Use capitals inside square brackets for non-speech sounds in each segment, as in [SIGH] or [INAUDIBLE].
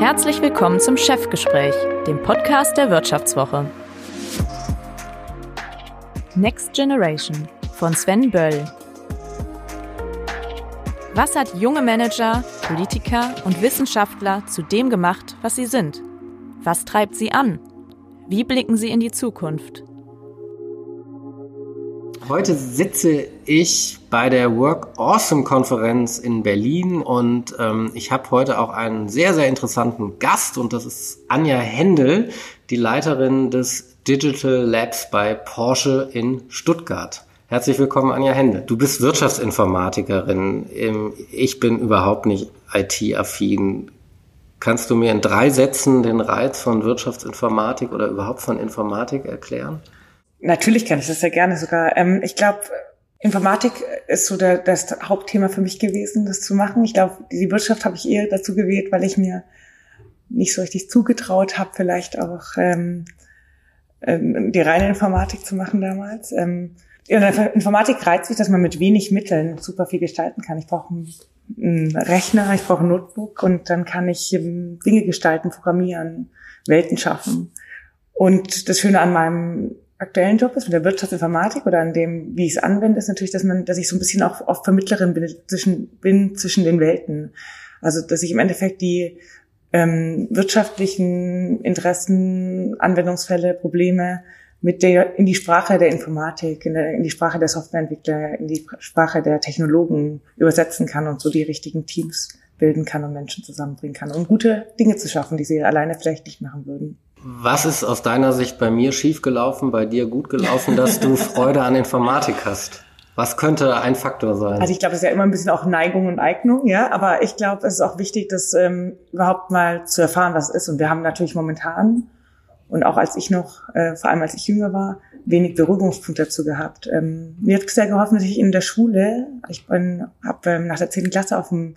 Herzlich willkommen zum Chefgespräch, dem Podcast der Wirtschaftswoche. Next Generation von Sven Böll. Was hat junge Manager, Politiker und Wissenschaftler zu dem gemacht, was sie sind? Was treibt sie an? Wie blicken sie in die Zukunft? Heute sitze ich bei der Work Awesome Konferenz in Berlin und ähm, ich habe heute auch einen sehr, sehr interessanten Gast und das ist Anja Händel, die Leiterin des Digital Labs bei Porsche in Stuttgart. Herzlich willkommen, Anja Händel. Du bist Wirtschaftsinformatikerin. Ich bin überhaupt nicht IT-affin. Kannst du mir in drei Sätzen den Reiz von Wirtschaftsinformatik oder überhaupt von Informatik erklären? Natürlich kann ich das sehr gerne sogar. Ähm, ich glaube, Informatik ist so der, das Hauptthema für mich gewesen, das zu machen. Ich glaube, die Wirtschaft habe ich eher dazu gewählt, weil ich mir nicht so richtig zugetraut habe, vielleicht auch ähm, ähm, die reine Informatik zu machen damals. Ähm, in der Informatik reizt sich, dass man mit wenig Mitteln super viel gestalten kann. Ich brauche einen, Rechner, ich brauche ein Notebook und dann kann ich ähm, Dinge gestalten, programmieren, Welten schaffen. Und das Schöne an meinem aktuellen Job ist, mit der Wirtschaftsinformatik oder an dem, wie ich es anwende, ist natürlich, dass man, dass ich so ein bisschen auch oft Vermittlerin bin zwischen, bin zwischen den Welten. Also, dass ich im Endeffekt die ähm, wirtschaftlichen Interessen, Anwendungsfälle, Probleme mit der in die Sprache der Informatik, in, der, in die Sprache der Softwareentwickler, in die Sprache der Technologen übersetzen kann und so die richtigen Teams bilden kann und Menschen zusammenbringen kann, um gute Dinge zu schaffen, die sie alleine vielleicht nicht machen würden. Was ist aus deiner Sicht bei mir schiefgelaufen, bei dir gut gelaufen, dass du [LAUGHS] Freude an Informatik hast? Was könnte ein Faktor sein? Also ich glaube, es ist ja immer ein bisschen auch Neigung und Eignung, ja. Aber ich glaube, es ist auch wichtig, das ähm, überhaupt mal zu erfahren, was es ist. Und wir haben natürlich momentan und auch als ich noch, äh, vor allem als ich jünger war, wenig Beruhigungspunkte dazu gehabt. Ähm, mir hat sehr geholfen, dass ich in der Schule, ich bin, habe ähm, nach der zehnten Klasse auf dem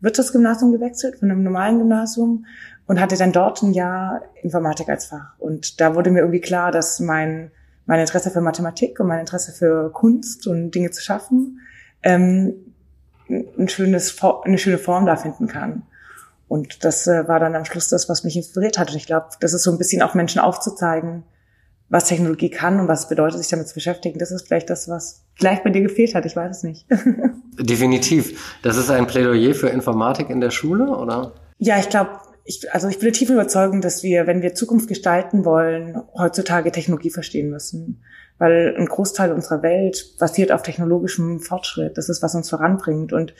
Wirtschaftsgymnasium gewechselt, von einem normalen Gymnasium und hatte dann dort ein Jahr Informatik als Fach. Und da wurde mir irgendwie klar, dass mein, mein Interesse für Mathematik und mein Interesse für Kunst und Dinge zu schaffen ähm, ein schönes, eine schöne Form da finden kann. Und das äh, war dann am Schluss das, was mich inspiriert hat. Und ich glaube, das ist so ein bisschen auch Menschen aufzuzeigen, was Technologie kann und was bedeutet, sich damit zu beschäftigen. Das ist vielleicht das, was vielleicht bei dir gefehlt hat. Ich weiß es nicht. [LAUGHS] Definitiv. Das ist ein Plädoyer für Informatik in der Schule, oder? Ja, ich glaube, ich, also ich bin tief überzeugt, dass wir, wenn wir Zukunft gestalten wollen, heutzutage Technologie verstehen müssen. Weil ein Großteil unserer Welt basiert auf technologischem Fortschritt. Das ist, was uns voranbringt. Und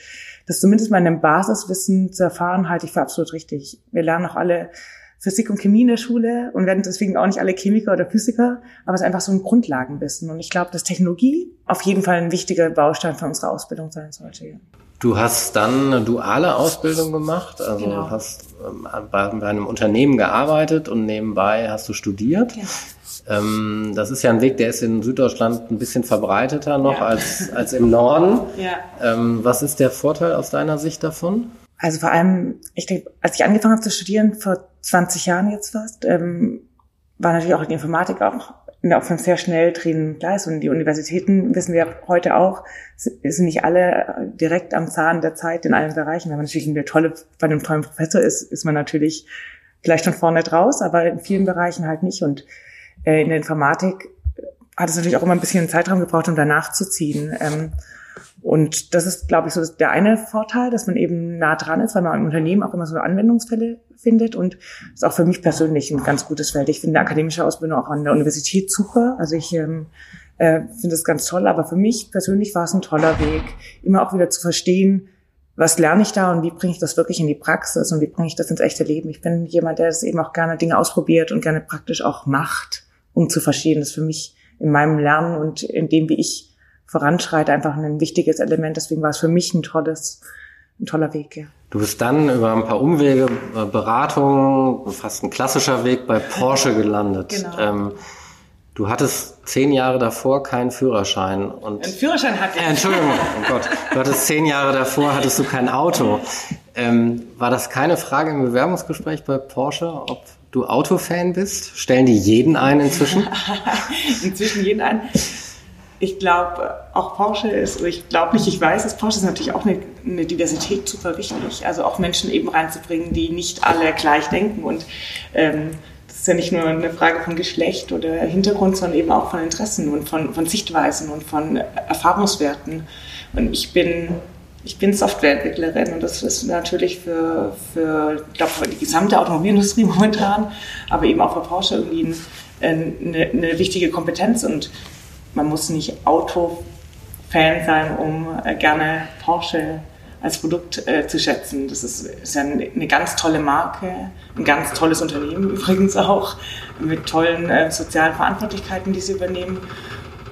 das zumindest mal in einem Basiswissen zu erfahren, halte ich für absolut richtig. Wir lernen auch alle Physik und Chemie in der Schule und werden deswegen auch nicht alle Chemiker oder Physiker, aber es ist einfach so ein Grundlagenwissen. Und ich glaube, dass Technologie auf jeden Fall ein wichtiger Baustein für unsere Ausbildung sein sollte. Du hast dann eine duale Ausbildung gemacht, also genau. hast ähm, bei, bei, einem Unternehmen gearbeitet und nebenbei hast du studiert. Ja. Ähm, das ist ja ein Weg, der ist in Süddeutschland ein bisschen verbreiteter noch ja. als, als im Norden. Ja. Ähm, was ist der Vorteil aus deiner Sicht davon? Also vor allem, ich denke, als ich angefangen habe zu studieren, vor 20 Jahren jetzt fast, ähm, war natürlich auch die Informatik auch auf einem sehr schnell drehenden Gleis. Und die Universitäten, wissen wir heute auch, sind nicht alle direkt am Zahn der Zeit in allen Bereichen. Wenn man natürlich eine tolle, bei einem tollen Professor ist, ist man natürlich vielleicht schon vorne draus, aber in vielen Bereichen halt nicht. Und äh, in der Informatik hat es natürlich auch immer ein bisschen Zeitraum gebraucht, um danach zu ziehen. Und das ist, glaube ich, so der eine Vorteil, dass man eben nah dran ist, weil man im Unternehmen auch immer so Anwendungsfälle findet. Und ist auch für mich persönlich ein ganz gutes Feld. Ich finde akademische Ausbildung auch an der Universität super. Also ich ähm, äh, finde das ganz toll. Aber für mich persönlich war es ein toller Weg, immer auch wieder zu verstehen, was lerne ich da und wie bringe ich das wirklich in die Praxis und wie bringe ich das ins echte Leben. Ich bin jemand, der das eben auch gerne Dinge ausprobiert und gerne praktisch auch macht, um zu verstehen. Das ist für mich in meinem Lernen und in dem, wie ich voranschreite, einfach ein wichtiges Element. Deswegen war es für mich ein tolles, ein toller Weg. Ja. Du bist dann über ein paar Umwege, äh, Beratung, fast ein klassischer Weg bei Porsche gelandet. Genau. Ähm, du hattest zehn Jahre davor keinen Führerschein und Ein Führerschein hatte ich. Äh, Entschuldigung, oh Gott, du hattest zehn Jahre davor hattest du kein Auto. Ähm, war das keine Frage im Bewerbungsgespräch bei Porsche, ob du Autofan bist? Stellen die jeden ein inzwischen? [LAUGHS] inzwischen jeden ein. Ich glaube, auch Porsche ist, ich glaube nicht, ich weiß es, Porsche ist natürlich auch eine, eine, Diversität super wichtig. Also auch Menschen eben reinzubringen, die nicht alle gleich denken. Und ähm, das ist ja nicht nur eine Frage von Geschlecht oder Hintergrund, sondern eben auch von Interessen und von, von Sichtweisen und von Erfahrungswerten. Und ich bin ich bin Softwareentwicklerin und das ist natürlich für, für, ich glaube, für die gesamte Automobilindustrie [LAUGHS] momentan, aber eben auch für Porsche irgendwie eine, eine wichtige Kompetenz und man muss nicht Autofan sein, um äh, gerne Porsche als Produkt äh, zu schätzen. Das ist, ist ja eine, eine, ganz tolle Marke, ein ganz tolles Unternehmen [LAUGHS] übrigens auch, mit tollen äh, sozialen Verantwortlichkeiten, die sie übernehmen.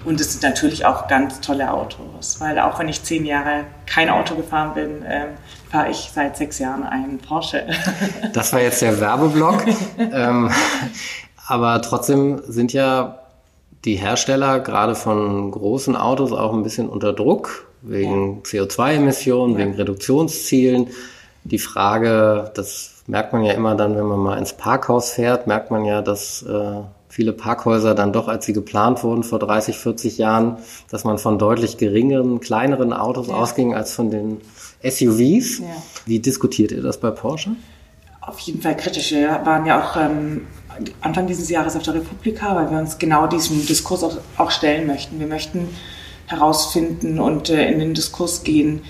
Und es sind natürlich auch ganz tolle Autos, weil auch wenn ich zehn Jahre kein Auto gefahren bin, äh, fahre ich seit sechs Jahren einen Porsche. Das war jetzt der Werbeblock. [LAUGHS] ähm, aber trotzdem sind ja die Hersteller gerade von großen Autos auch ein bisschen unter Druck wegen ja. CO2-Emissionen, ja. wegen Reduktionszielen. Die Frage, das merkt man ja immer dann, wenn man mal ins Parkhaus fährt, merkt man ja, dass äh, viele Parkhäuser dann doch, als sie geplant wurden vor 30, 40 Jahren, dass man von deutlich geringeren, kleineren Autos ja. ausging als von den SUVs. Wie diskutiert ihr das bei Porsche? Auf jeden Fall kritisch. Wir waren ja auch ähm, Anfang dieses Jahres auf der Republika, weil wir uns genau diesem Diskurs auch, auch stellen möchten. Wir möchten herausfinden und äh, in den Diskurs gehen,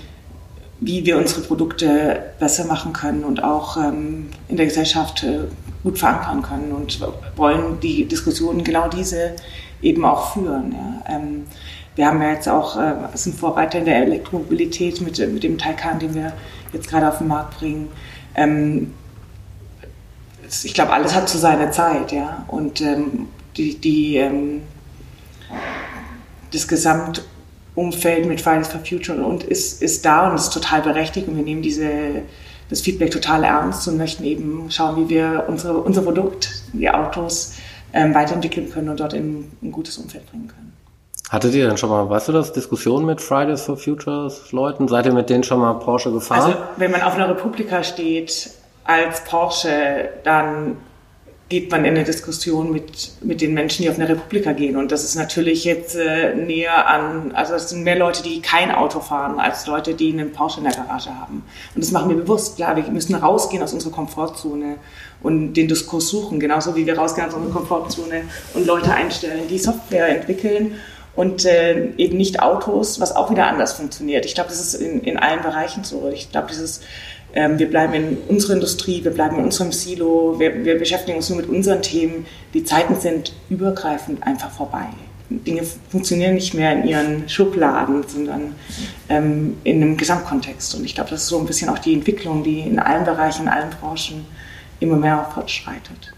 wie wir unsere Produkte besser machen können und auch ähm, in der Gesellschaft äh, gut verankern können und wollen die Diskussionen genau diese eben auch führen. Ja. Ähm, wir haben ja jetzt auch, äh, sind Vorreiter in der Elektromobilität mit, mit dem Taycan, den wir jetzt gerade auf den Markt bringen. Ähm, ich glaube, alles hat zu seiner Zeit, ja. Und ähm, die, die, ähm, das Gesamt Umfeld mit Fridays for Future und ist, ist da und ist total berechtigt und wir nehmen diese, das Feedback total ernst und möchten eben schauen, wie wir unsere, unser Produkt, die Autos, ähm, weiterentwickeln können und dort in ein gutes Umfeld bringen können. Hattet ihr denn schon mal, weißt du das, Diskussionen mit Fridays for Futures Leuten? Seid ihr mit denen schon mal Porsche gefahren? Also, wenn man auf einer Republika steht als Porsche, dann geht man in eine Diskussion mit, mit den Menschen, die auf eine Republika gehen. Und das ist natürlich jetzt äh, näher an, also es sind mehr Leute, die kein Auto fahren, als Leute, die einen Porsche in der Garage haben. Und das machen wir bewusst. Klar, wir müssen rausgehen aus unserer Komfortzone und den Diskurs suchen, genauso wie wir rausgehen aus unserer Komfortzone und Leute einstellen, die Software entwickeln und äh, eben nicht Autos, was auch wieder anders funktioniert. Ich glaube, das ist in, in allen Bereichen so. Ich glaube, dieses ähm, wir bleiben in unserer Industrie, wir bleiben in unserem Silo, wir, wir beschäftigen uns nur mit unseren Themen. Die Zeiten sind übergreifend einfach vorbei. Dinge funktionieren nicht mehr in ihren Schubladen, sondern ähm, in einem Gesamtkontext. Und ich glaube, das ist so ein bisschen auch die Entwicklung, die in allen Bereichen, in allen Branchen immer mehr fortschreitet.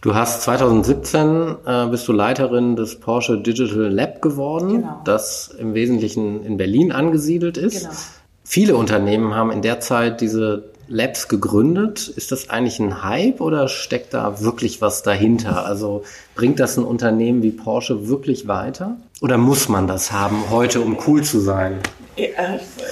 Du hast 2017 äh, bist du Leiterin des Porsche Digital Lab geworden, genau. das im Wesentlichen in Berlin angesiedelt ist. Genau. Viele Unternehmen haben in der Zeit diese Labs gegründet. Ist das eigentlich ein Hype oder steckt da wirklich was dahinter? Also bringt das ein Unternehmen wie Porsche wirklich weiter? Oder muss man das haben heute, um cool zu sein? Ich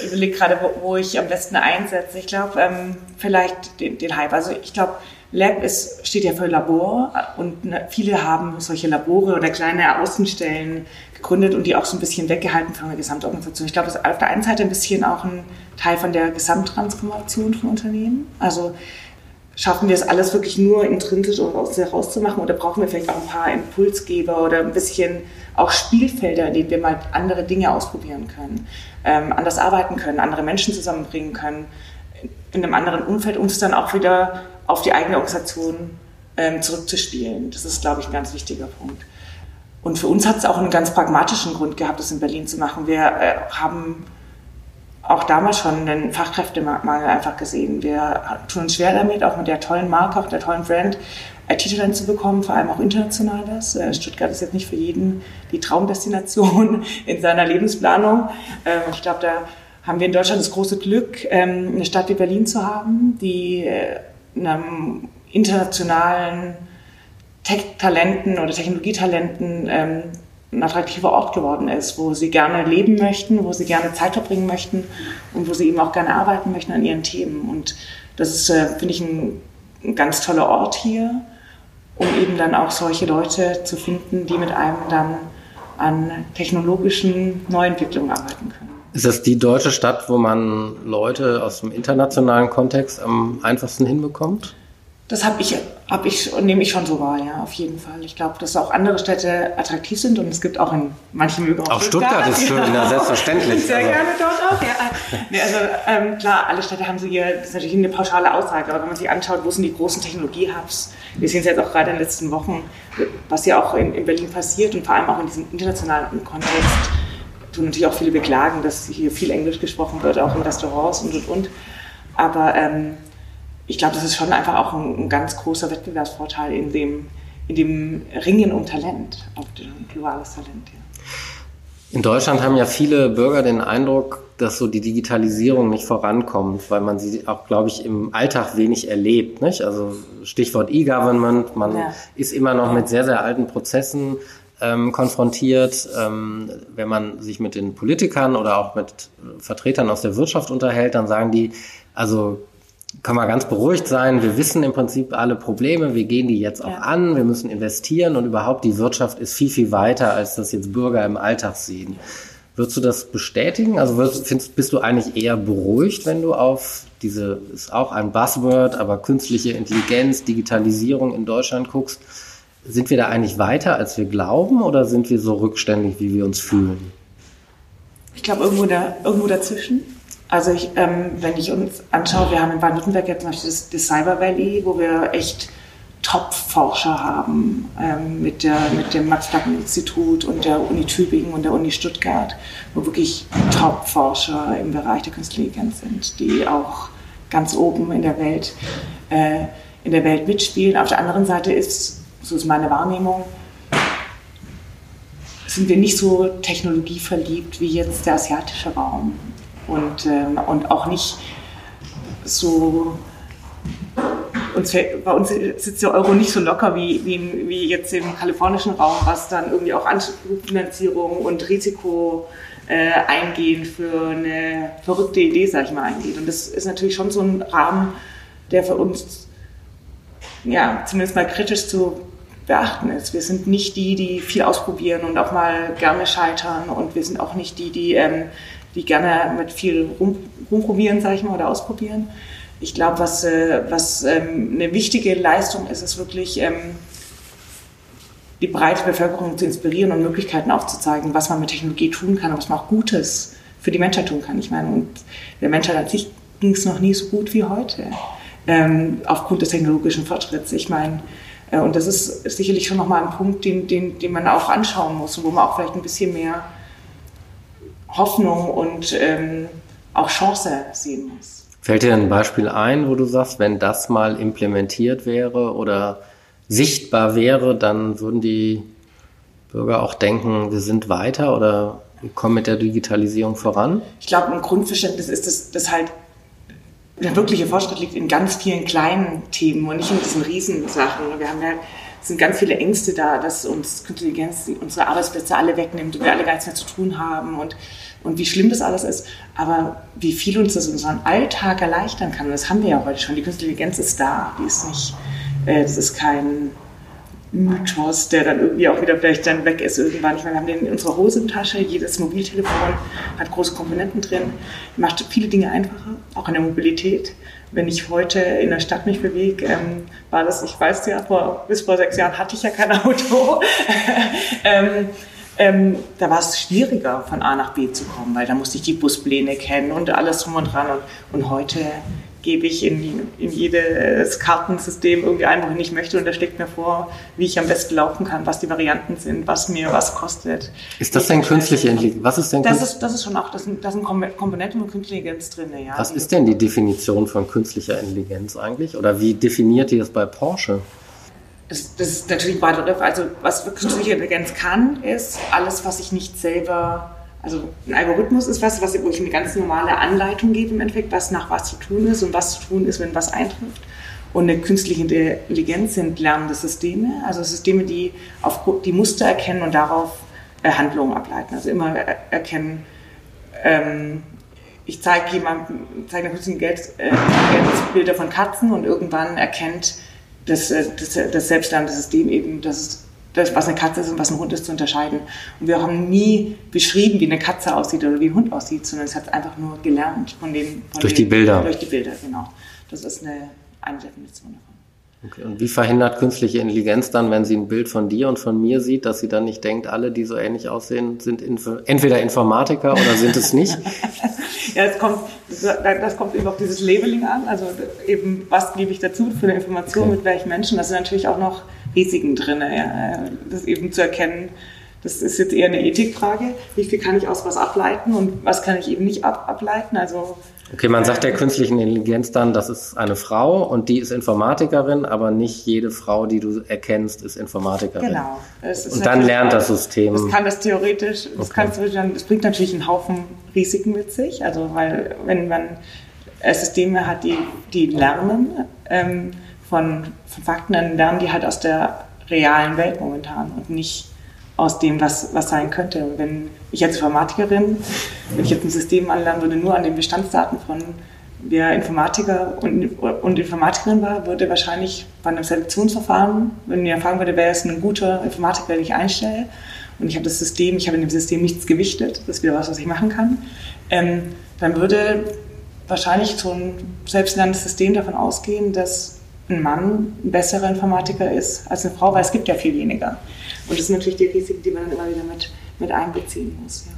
überlege gerade, wo, ich am besten einsetze. Ich glaube, ähm, vielleicht den Hype. Also ich glaube, Lab ist, steht ja für Labor und ne, viele haben solche Labore oder kleine Außenstellen gegründet und die auch so ein bisschen weggehalten von der Gesamtorganisation. Ich glaube, das ist auf der einen Seite ein bisschen auch ein Teil von der Gesamttransformation von Unternehmen. Also schaffen wir es alles wirklich nur intrinsisch aus herauszumachen oder brauchen wir vielleicht auch ein paar Impulsgeber oder ein bisschen auch Spielfelder, in denen wir mal andere Dinge ausprobieren können, ähm, anders arbeiten können, andere Menschen zusammenbringen können, in einem anderen Umfeld, um es dann auch wieder auf die eigene Organisation ähm, zurückzuspielen. Das ist, glaube ich, ein ganz wichtiger Punkt. Und für uns hat es auch einen ganz pragmatischen Grund gehabt, das in Berlin zu machen. Wir äh, haben auch damals schon den Fachkräftemangel einfach gesehen. Wir tun uns schwer damit, auch mit der tollen Marke, auch der tollen Brand, IT-Talent zu bekommen, vor allem auch internationales. Äh, Stuttgart ist jetzt nicht für jeden die Traumdestination [LAUGHS] in seiner Lebensplanung. Äh, ich glaube, da haben wir in Deutschland das große Glück, ähm, eine Stadt wie Berlin zu haben, die äh, einem internationalen Tech-Talenten oder Technologietalenten ähm, ein attraktiver Ort geworden ist, wo sie gerne leben möchten, wo sie gerne Zeit verbringen möchten und wo sie eben auch gerne arbeiten möchten an ihren Themen. Und das ist, äh, finde ich, ein, ein ganz toller Ort hier, um eben dann auch solche Leute zu finden, die mit einem dann an technologischen Neuentwicklungen arbeiten können. Ist das die deutsche Stadt, wo man Leute aus dem internationalen Kontext am einfachsten hinbekommt? Das habe ich, hab ich, nehme ich schon so wahr, ja, auf jeden Fall. Ich glaube, dass auch andere Städte attraktiv sind und es gibt auch in manchen mögen auch, auch Stuttgart. Stuttgart ist schön, ja, selbstverständlich. [LAUGHS] Sehr also. gerne dort auch, ja. Nee, also ähm, klar, alle Städte haben so hier, das ist natürlich eine pauschale Aussage, aber wenn man sich anschaut, wo sind die großen Technologie-Hubs, wir sehen es jetzt auch gerade in den letzten Wochen, was ja auch in, in Berlin passiert und vor allem auch in diesem internationalen Kontext, tun natürlich auch viele beklagen, dass hier viel Englisch gesprochen wird, auch in Restaurants und und und. Aber ähm, ich glaube, das ist schon einfach auch ein, ein, ganz großer Wettbewerbsvorteil in dem, in dem Ringen um Talent, auch globales Talent. Ja. In Deutschland haben ja viele Bürger den Eindruck, dass so die Digitalisierung nicht vorankommt, weil man sie auch, glaube ich, im Alltag wenig erlebt. Nicht? Also Stichwort E-Government, man ja. ist immer noch mit sehr, sehr alten Prozessen ähm, konfrontiert. Ähm, wenn man sich mit den Politikern oder auch mit Vertretern aus der Wirtschaft unterhält, dann sagen die, also kann man ganz beruhigt sein. Wir wissen im Prinzip alle Probleme. Wir gehen die jetzt auch ja. an. Wir müssen investieren und überhaupt die Wirtschaft ist viel, viel weiter, als das jetzt Bürger im Alltag sehen. Würdest du das bestätigen? Also würdest, findest, bist du eigentlich eher beruhigt, wenn du auf diese, ist auch ein Buzzword, aber künstliche Intelligenz, Digitalisierung in Deutschland guckst? Sind wir da eigentlich weiter, als wir glauben oder sind wir so rückständig, wie wir uns fühlen? Ich glaube, irgendwo, da, irgendwo dazwischen. Also ich, ähm, wenn ich uns anschaue, wir haben in Baden-Württemberg jetzt zum Beispiel das, das, Cyber Valley, wo wir echt Top-Forscher haben ähm, mit, der, mit dem Max-Planck-Institut und der Uni Tübingen und der Uni Stuttgart, wo wirklich Top-Forscher im Bereich der Künstlichen Intelligenz sind, die auch ganz oben in der Welt, äh, in der Welt mitspielen. Auf der anderen Seite ist, so ist meine Wahrnehmung, sind wir nicht so technologieverliebt wie jetzt der asiatische Raum und, ähm, und auch nicht so. Uns, bei uns sitzt der Euro nicht so locker wie, wie, wie jetzt im kalifornischen Raum, was dann irgendwie auch Anschubfinanzierung und Risiko äh, eingehen für eine verrückte Idee, sag ich mal, eingeht. Und das ist natürlich schon so ein Rahmen, der für uns ja, zumindest mal kritisch zu beachten ist. Wir sind nicht die, die viel ausprobieren und auch mal gerne scheitern und wir sind auch nicht die, die ähm, die gerne mit viel rum, rumprobieren, sage ich mal, oder ausprobieren. Ich glaube, was, äh, was ähm, eine wichtige Leistung ist, ist wirklich ähm, die breite Bevölkerung zu inspirieren und Möglichkeiten aufzuzeigen, was man mit Technologie tun kann und was man auch Gutes für die Menschheit tun kann. Ich meine, und der Menschheit an sich ging es noch nie so gut wie heute, ähm, aufgrund des technologischen Fortschritts. Ich meine, und das ist sicherlich schon nochmal ein Punkt, den, den, den man auch anschauen muss und wo man auch vielleicht ein bisschen mehr Hoffnung und ähm, auch Chance sehen muss. Fällt dir ein Beispiel ein, wo du sagst, wenn das mal implementiert wäre oder sichtbar wäre, dann würden die Bürger auch denken, wir sind weiter oder kommen mit der Digitalisierung voran? Ich glaube, ein Grundverständnis ist, dass, dass halt der wirkliche Fortschritt liegt in ganz vielen kleinen Themen und nicht in diesen Riesensachen. Wir haben ja sind ganz viele Ängste da, dass uns Künstliche Intelligenz unsere Arbeitsplätze alle wegnimmt und wir alle gar nichts mehr zu tun haben und, und wie schlimm das alles ist. Aber wie viel uns das unseren Alltag erleichtern kann, das haben wir ja heute schon. Die Künstliche Intelligenz ist da, die ist nicht, äh, das ist kein Mythos, der dann irgendwie auch wieder vielleicht dann weg ist irgendwann. Ich meine, wir haben den in unserer Hosentasche, jedes Mobiltelefon hat große Komponenten drin, macht viele Dinge einfacher, auch in der Mobilität wenn ich heute in der Stadt mich bewege, ähm, war das, ich weiß ja, vor, bis vor sechs Jahren hatte ich ja kein [LAUGHS] Auto. ähm, ähm, da war es schwieriger, von A nach B zu kommen, weil da musste ich die Buspläne kennen und alles drum und dran. Und, und heute gebe ich in, in jedes Kartensystem irgendwie ein, wohin ich möchte und da schlägt mir vor, wie ich am besten laufen kann, was die Varianten sind, was mir was kostet. Ist das denn künstliche Intelligenz? Was ist denn das ist, das ist schon auch, das sind, das sind Komponenten von künstlicher Intelligenz drin. Ja. Was ist denn die Definition von künstlicher Intelligenz eigentlich? Oder wie definiert ihr das bei Porsche? Das, das ist natürlich Begriff. Also was künstliche Intelligenz kann, ist alles, was ich nicht selber also ein Algorithmus ist was, was wo ich eine ganz normale Anleitung gebe im Endeffekt, was nach was zu tun ist und was zu tun ist, wenn was eintrifft. Und eine künstliche Intelligenz sind lernende Systeme, also Systeme, die auf die Muster erkennen und darauf äh, Handlungen ableiten. Also immer erkennen, ähm, ich zeige jemandem, zeige künstlichen Intelligenz äh, Bilder von Katzen und irgendwann erkennt das, äh, das, das selbstlernende System eben, dass es das, was eine Katze ist und was ein Hund ist, zu unterscheiden. Und wir haben nie beschrieben, wie eine Katze aussieht oder wie ein Hund aussieht, sondern es hat einfach nur gelernt von den... Von durch den, die Bilder. Durch die Bilder, genau. Das ist eine, eine Definition davon. Okay. Und wie verhindert künstliche Intelligenz dann, wenn sie ein Bild von dir und von mir sieht, dass sie dann nicht denkt, alle, die so ähnlich aussehen, sind Inf entweder Informatiker oder sind es nicht? [LAUGHS] ja, das kommt, das kommt eben auf dieses Labeling an. Also eben, was gebe ich dazu für eine Information okay. mit welchen Menschen? Das sind natürlich auch noch Risiken drin, ja, das eben zu erkennen. Das ist jetzt eher eine Ethikfrage. Wie viel kann ich aus was ableiten und was kann ich eben nicht ab ableiten? Also Okay, man sagt der künstlichen Intelligenz dann, das ist eine Frau und die ist Informatikerin, aber nicht jede Frau, die du erkennst, ist Informatikerin. Genau. und dann lernt das System. Das kann das theoretisch, das, okay. kann, das bringt natürlich einen Haufen Risiken mit sich. Also, weil, wenn man Systeme hat, die, die lernen ähm, von, von Fakten, dann lernen die halt aus der realen Welt momentan und nicht aus dem, was, was sein könnte. Und wenn ich als Informatikerin, wenn ich jetzt ein System anlernen würde, nur an den Bestandsdaten von wer Informatiker und, und Informatikerin war, würde wahrscheinlich bei einem Selektionsverfahren, wenn mir fragen würde, wer ist ein guter Informatiker, den ich einstelle, und ich habe das System, ich habe in dem System nichts gewichtet, das ist wieder was, was ich machen kann, ähm, dann würde wahrscheinlich so ein selbstlernendes System davon ausgehen, dass ein Mann ein besserer Informatiker ist als eine Frau, weil es gibt ja viel weniger. Und das sind natürlich die Risiken, die man dann immer wieder mit, mit einbeziehen muss. Ja.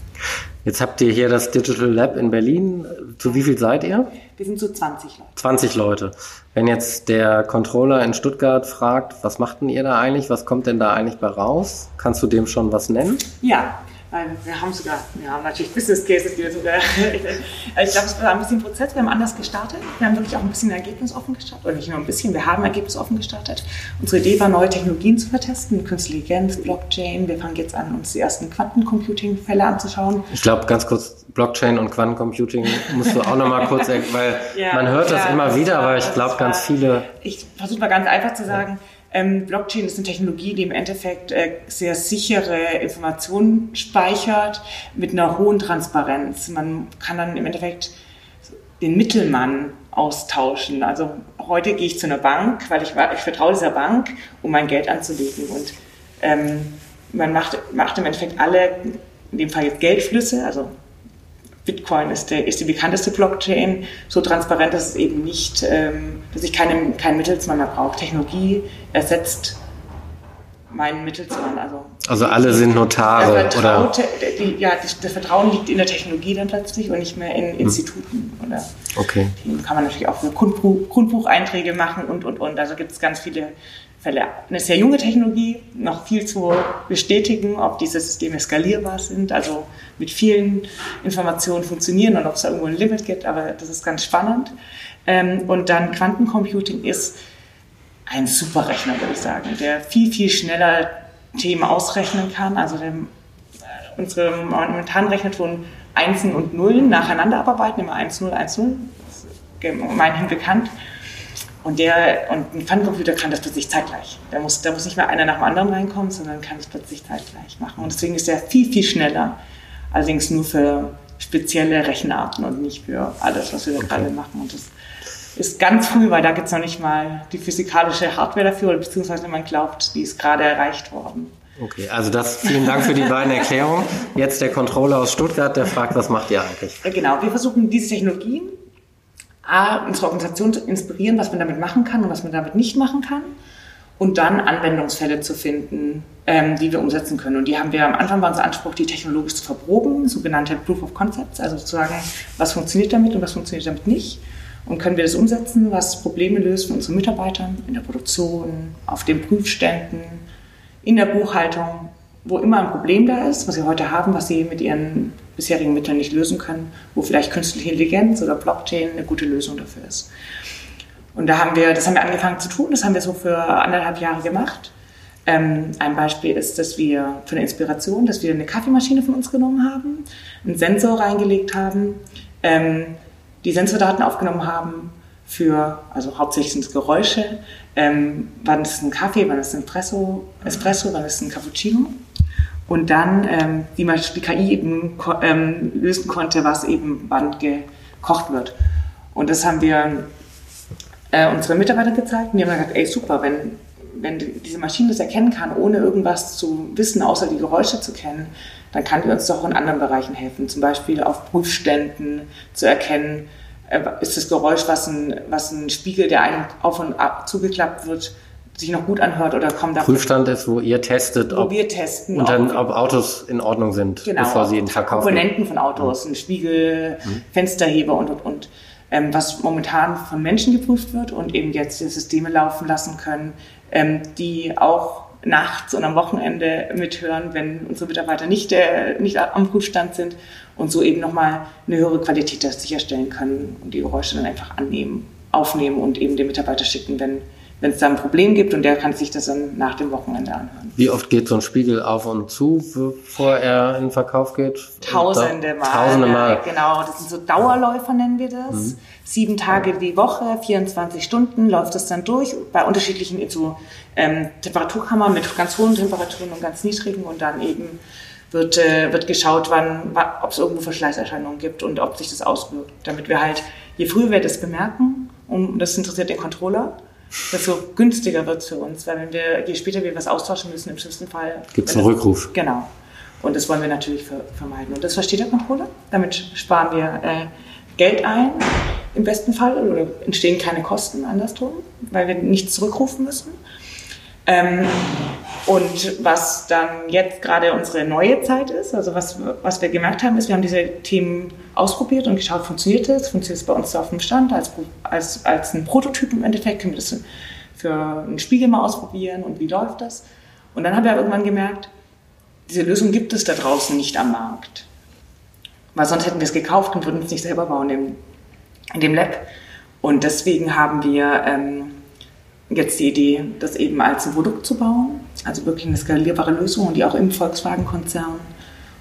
Jetzt habt ihr hier das Digital Lab in Berlin. Zu wie viel seid ihr? Wir sind so 20 Leute. 20 Leute. Wenn jetzt der Controller in Stuttgart fragt, was macht denn ihr da eigentlich? Was kommt denn da eigentlich bei raus? Kannst du dem schon was nennen? Ja, weil wir haben sogar, wir haben natürlich Business Cases, die wir sogar, [LAUGHS] ich glaube, es war ein bisschen Prozess, wir haben anders gestartet. Wir haben wirklich auch ein bisschen ergebnisoffen gestartet, oder nicht nur ein bisschen, wir haben ergebnisoffen gestartet. Unsere Idee war, neue Technologien zu vertesten, künstliche Intelligenz, Blockchain. Wir fangen jetzt an, uns die ersten Quantencomputing-Fälle anzuschauen. Ich glaube, ganz kurz, Blockchain und Quantencomputing musst du auch noch mal kurz, [LAUGHS] weil ja, man hört das immer wieder, war, aber ich glaube, ganz viele... Ich versuche mal ganz einfach zu sagen, ja Blockchain ist eine Technologie, die im Endeffekt äh, sehr sichere Informationen speichert mit einer hohen Transparenz. Man kann dann im Endeffekt den Mittelmann austauschen. Also heute gehe ich zu einer Bank, weil ich, ich vertraue dieser Bank, um mein Geld anzulegen. Und ähm, man macht, macht im Endeffekt alle, in dem Fall jetzt Geldflüsse, also Bitcoin ist, der, ist die bekannteste Blockchain, so transparent, dass es eben nicht, ähm, dass ich keinen keinen Mittelsmann mehr brauche. Technologie ersetzt meinen Mittelsmann. Also, also alle sind Notare oder? Die, ja, das Vertrauen liegt in der Technologie dann plötzlich und nicht mehr in hm. Instituten. Oder okay. Kann man natürlich auch für Grundbuch, Grundbucheinträge machen und und und. Also gibt es ganz viele Eine sehr junge Technologie, noch viel zu bestätigen, ob diese Systeme skalierbar sind, also mit vielen Informationen funktionieren und ob es da irgendwo ein Limit gibt, aber das ist ganz spannend. Ähm, und dann Quantencomputing ist ein Superrechner, würde ich sagen, der viel, viel schneller Themen ausrechnen kann. Also der, äh, unsere momentan rechnet von Einsen und Nullen nacheinander abarbeiten, immer 1, 0, 1, 0. Das ist gemeinhin bekannt. Und, der, und ein Quantencomputer kann das plötzlich zeitgleich. Da muss, da muss nicht mehr einer nach dem anderen reinkommen, sondern kann es plötzlich zeitgleich machen. Und deswegen ist er viel, viel schneller. Allerdings nur für spezielle Rechenarten und nicht für alles, was wir da okay. gerade machen. Und das ist ganz früh, weil da gibt es noch nicht mal die physikalische Hardware dafür, beziehungsweise man glaubt, die ist gerade erreicht worden. Okay, also das, vielen Dank für die beiden Erklärungen. Jetzt der Controller aus Stuttgart, der fragt, was macht ihr eigentlich? Genau, wir versuchen diese Technologien A, unsere Organisation zu inspirieren, was man damit machen kann und was man damit nicht machen kann. Und dann Anwendungsfälle zu finden, ähm, die wir umsetzen können. Und die haben wir am Anfang war unser Anspruch, die technologisch zu verproben, sogenannte Proof of Concepts, also zu sagen, was funktioniert damit und was funktioniert damit nicht. Und können wir das umsetzen, was Probleme löst für unsere Mitarbeitern in der Produktion, auf den Prüfständen, in der Buchhaltung, wo immer ein Problem da ist, was sie heute haben, was sie mit ihren bisherigen Mitteln nicht lösen können, wo vielleicht künstliche Intelligenz oder Blockchain eine gute Lösung dafür ist. Und da haben wir, das haben wir angefangen zu tun, das haben wir so für anderthalb Jahre gemacht. Ähm, ein Beispiel ist, dass wir für eine Inspiration, dass wir eine Kaffeemaschine von uns genommen haben, einen Sensor reingelegt haben, ähm, die Sensordaten aufgenommen haben für, also hauptsächlich sind es Geräusche, ähm, wann ist ein Kaffee, wann ist ein Espresso, Espresso, wann ist ein Cappuccino und dann ähm, die, die KI eben ähm, lösen konnte, was eben wann gekocht wird. Und das haben wir äh, unseren Mitarbeitern gezeigt und die haben gesagt, ey super, wenn, wenn diese Maschine das erkennen kann, ohne irgendwas zu wissen, außer die Geräusche zu kennen, dann kann die uns doch in anderen Bereichen helfen. Zum Beispiel auf Prüfständen zu erkennen, äh, ist das Geräusch, was ein, was ein Spiegel, der einem auf und ab zugeklappt wird, sich noch gut anhört oder kommt da. Prüfstand ist, wo ihr testet, wo ob, wir testen, und dann, ob, Autos in Ordnung sind, genau, bevor sie ihn verkaufen. Komponenten von Autos, mhm. ein Spiegel, mhm. Fensterheber und und und. Ähm, was momentan von Menschen geprüft wird und eben jetzt die Systeme laufen lassen können, ähm, die auch nachts und am Wochenende mithören, wenn unsere Mitarbeiter nicht, äh, nicht am Prüfstand sind und so eben nochmal eine höhere Qualität sicherstellen können und die Geräusche dann einfach annehmen, aufnehmen und eben den Mitarbeiter schicken, wenn wenn es da ein Problem gibt und der kann sich das dann nach dem Wochenende anhören. Wie oft geht so ein Spiegel auf und zu, bevor er in den Verkauf geht? Tausende Mal. Tausende Mal. Genau, das sind so Dauerläufer, nennen wir das. Mhm. Sieben Tage die Woche, 24 Stunden läuft das dann durch, bei unterschiedlichen so, ähm, Temperaturkammern mit ganz hohen Temperaturen und ganz niedrigen und dann eben wird, äh, wird geschaut, wann, ob es irgendwo Verschleißerscheinungen gibt und ob sich das auswirkt. Damit wir halt, je früher wir das bemerken, und das interessiert den Controller, desto günstiger wird es für uns, weil wenn wir, je später wir was austauschen müssen, im schlimmsten Fall. Gibt es einen Rückruf. Genau. Und das wollen wir natürlich vermeiden. Und das versteht der Controller. Damit sparen wir äh, Geld ein, im besten Fall, oder entstehen keine Kosten andersrum, weil wir nichts zurückrufen müssen. Ähm, und was dann jetzt gerade unsere neue Zeit ist, also was, was wir gemerkt haben, ist, wir haben diese Themen ausprobiert und geschaut, funktioniert es, funktioniert es bei uns auf dem Stand als, als, als ein Prototyp im Endeffekt, können wir das für einen Spiegel mal ausprobieren und wie läuft das. Und dann haben wir irgendwann gemerkt, diese Lösung gibt es da draußen nicht am Markt. Weil sonst hätten wir es gekauft und würden es nicht selber bauen in dem, in dem Lab. Und deswegen haben wir ähm, jetzt die Idee, das eben als ein Produkt zu bauen, also wirklich eine skalierbare Lösung und die auch im Volkswagen-Konzern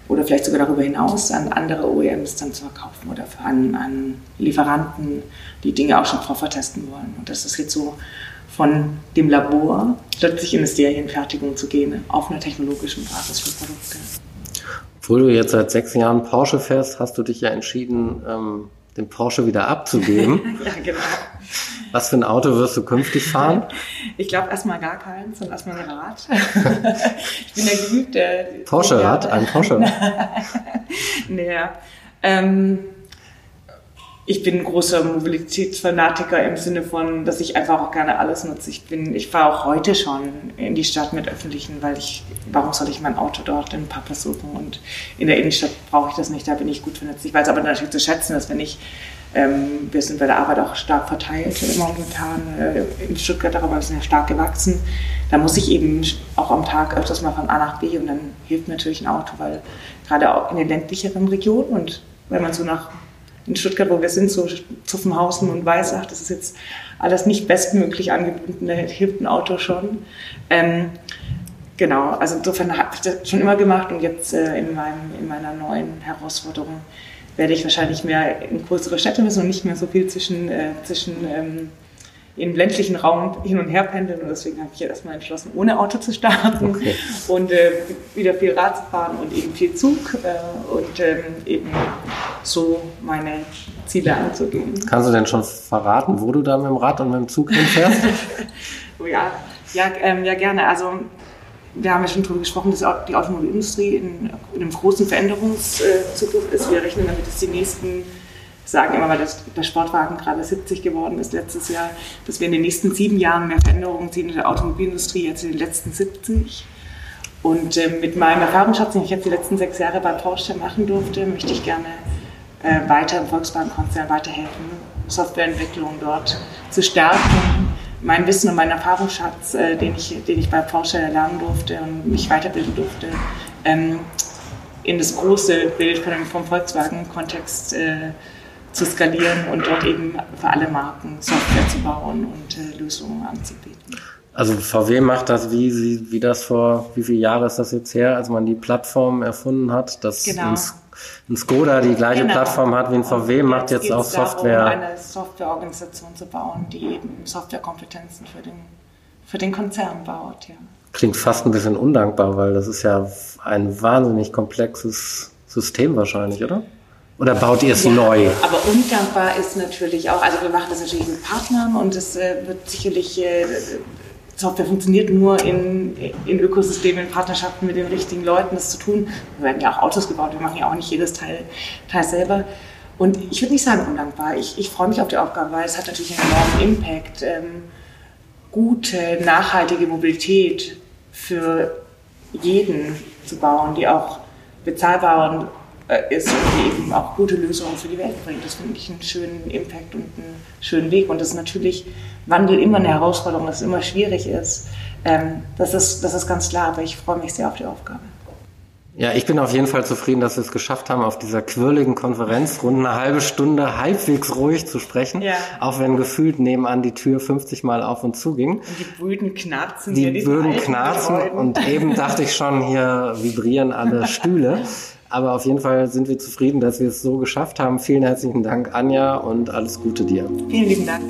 oder vielleicht sogar darüber hinaus an andere OEMs dann zu verkaufen oder an, an Lieferanten, die Dinge auch schon vorvertesten wollen. Und das ist jetzt so von dem Labor plötzlich in eine Serienfertigung zu gehen, auf einer technologischen Basis für Produkte. Obwohl du jetzt seit sechs Jahren Porsche fährst, hast du dich ja entschieden, ähm, den Porsche wieder abzugeben. [LAUGHS] ja, genau. Was für ein Auto wirst du künftig fahren? [LAUGHS] Ich glaube erstmal gar keins, sondern erstmal ein Rad. [LAUGHS] ich bin der geübte. Porsche-Rad? Ein Porsche-Rad? [LAUGHS] naja. Ähm, ich bin ein großer Mobilitätsfanatiker im Sinne von, dass ich einfach auch gerne alles nutze. Ich bin, ich fahre auch heute schon in die Stadt mit Öffentlichen, weil ich, warum soll ich mein Auto dort in Papa suchen? Und in der Innenstadt brauche ich das nicht, da bin ich gut vernetzt. Ich weiß aber natürlich zu schätzen, dass wenn ich, ähm, wir sind bei der Arbeit auch stark verteilt momentan, äh, in Stuttgart darüber sind ja stark gewachsen, da muss ich eben auch am Tag öfters mal von A nach B und dann hilft mir natürlich ein Auto, weil gerade auch in den ländlicheren Regionen und wenn man so nach in Stuttgart, wo wir sind, so Zuffenhausen und Weissach, das ist jetzt alles nicht bestmöglich angebunden, da hilft ein Auto schon. Ähm, genau, also insofern habe ich das schon immer gemacht und jetzt äh, in, meinem, in meiner neuen Herausforderung werde ich wahrscheinlich mehr in größere Städte müssen und nicht mehr so viel zwischen, äh, zwischen ähm, im ländlichen Raum hin und her pendeln und deswegen habe ich jetzt erstmal entschlossen, ohne Auto zu starten okay. und äh, wieder viel Rad zu fahren und eben viel Zug äh, und ähm, eben so meine Ziele anzugehen. Kannst du denn schon verraten, wo du da mit dem Rad und mit dem Zug hinfährst? [LAUGHS] oh ja, ja, ähm, ja gerne. Also wir haben ja schon darüber gesprochen, dass die Automobilindustrie in, in einem großen Veränderungszyklus ist. Wir rechnen damit, dass die nächsten sagen immer, weil das, der Sportwagen gerade 70 geworden ist letztes Jahr, dass wir in den nächsten sieben Jahren mehr Veränderungen sehen in der Automobilindustrie als in den letzten 70. Und äh, mit meinem Erfahrungsschatz, den ich jetzt die letzten sechs Jahre bei Porsche machen durfte, möchte ich gerne äh, weiter im Volkswagen-Konzern weiterhelfen, Softwareentwicklung dort zu stärken. Mein Wissen und mein Erfahrungsschatz, äh, den, ich, den ich bei Porsche erlernen durfte und mich weiterbilden durfte, ähm, in das große Bild vom Volkswagen-Kontext äh, zu skalieren und dort eben für alle Marken Software zu bauen und äh, Lösungen anzubieten. Also VW macht das, wie, sie, wie das vor, wie viele Jahre ist das jetzt her, als man die Plattform erfunden hat, dass genau. ein, ein Skoda die gleiche genau. Plattform hat wie ein VW, und macht jetzt, jetzt auch Software. Darum, eine Softwareorganisation zu bauen, die eben Softwarekompetenzen für den, für den Konzern baut. Ja. Klingt fast ein bisschen undankbar, weil das ist ja ein wahnsinnig komplexes System wahrscheinlich, oder? Oder baut ihr es ja, neu? Aber undankbar ist natürlich auch, also wir machen das natürlich mit Partnern und es äh, wird sicherlich äh, Software funktioniert nur in, in Ökosystemen, in Partnerschaften mit den richtigen Leuten, das zu tun. Wir werden ja auch Autos gebaut, wir machen ja auch nicht jedes Teil, Teil selber. Und ich würde nicht sagen undankbar. Ich, ich freue mich auf die Aufgabe, weil es hat natürlich einen enormen Impact. Ähm, gute, nachhaltige Mobilität für jeden zu bauen, die auch bezahlbar und ist und die eben auch gute Lösungen für die Welt bringt. Das finde ich einen schönen Impact und einen schönen Weg. Und das ist natürlich Wandel immer eine Herausforderung, dass es immer schwierig ist. Ähm, das, ist das ist ganz klar, aber ich freue mich sehr auf die Aufgabe. Ja, ich bin auf jeden Fall zufrieden, dass wir es geschafft haben, auf dieser quirligen Konferenz rund eine halbe Stunde halbwegs ruhig zu sprechen. Ja. Auch wenn gefühlt nebenan die Tür 50 Mal auf und zu ging. Und die Böden knarzen. Die Böden knarzen. Und eben dachte ich schon, hier vibrieren alle Stühle. [LAUGHS] Aber auf jeden Fall sind wir zufrieden, dass wir es so geschafft haben. Vielen herzlichen Dank, Anja, und alles Gute dir. Vielen lieben Dank.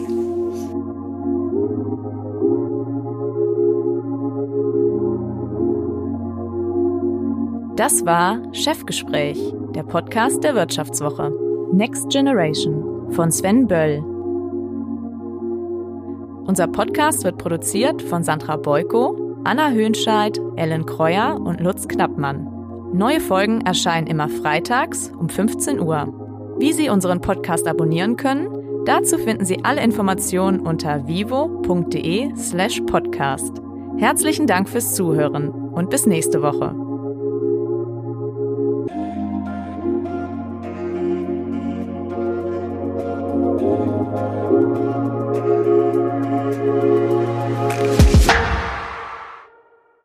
Das war Chefgespräch, der Podcast der Wirtschaftswoche. Next Generation von Sven Böll. Unser Podcast wird produziert von Sandra Beuko, Anna Höhnscheid, Ellen Kreuer und Lutz Knappmann. Neue Folgen erscheinen immer freitags um 15 Uhr. Wie Sie unseren Podcast abonnieren können, dazu finden Sie alle Informationen unter vivo.de/slash podcast. Herzlichen Dank fürs Zuhören und bis nächste Woche.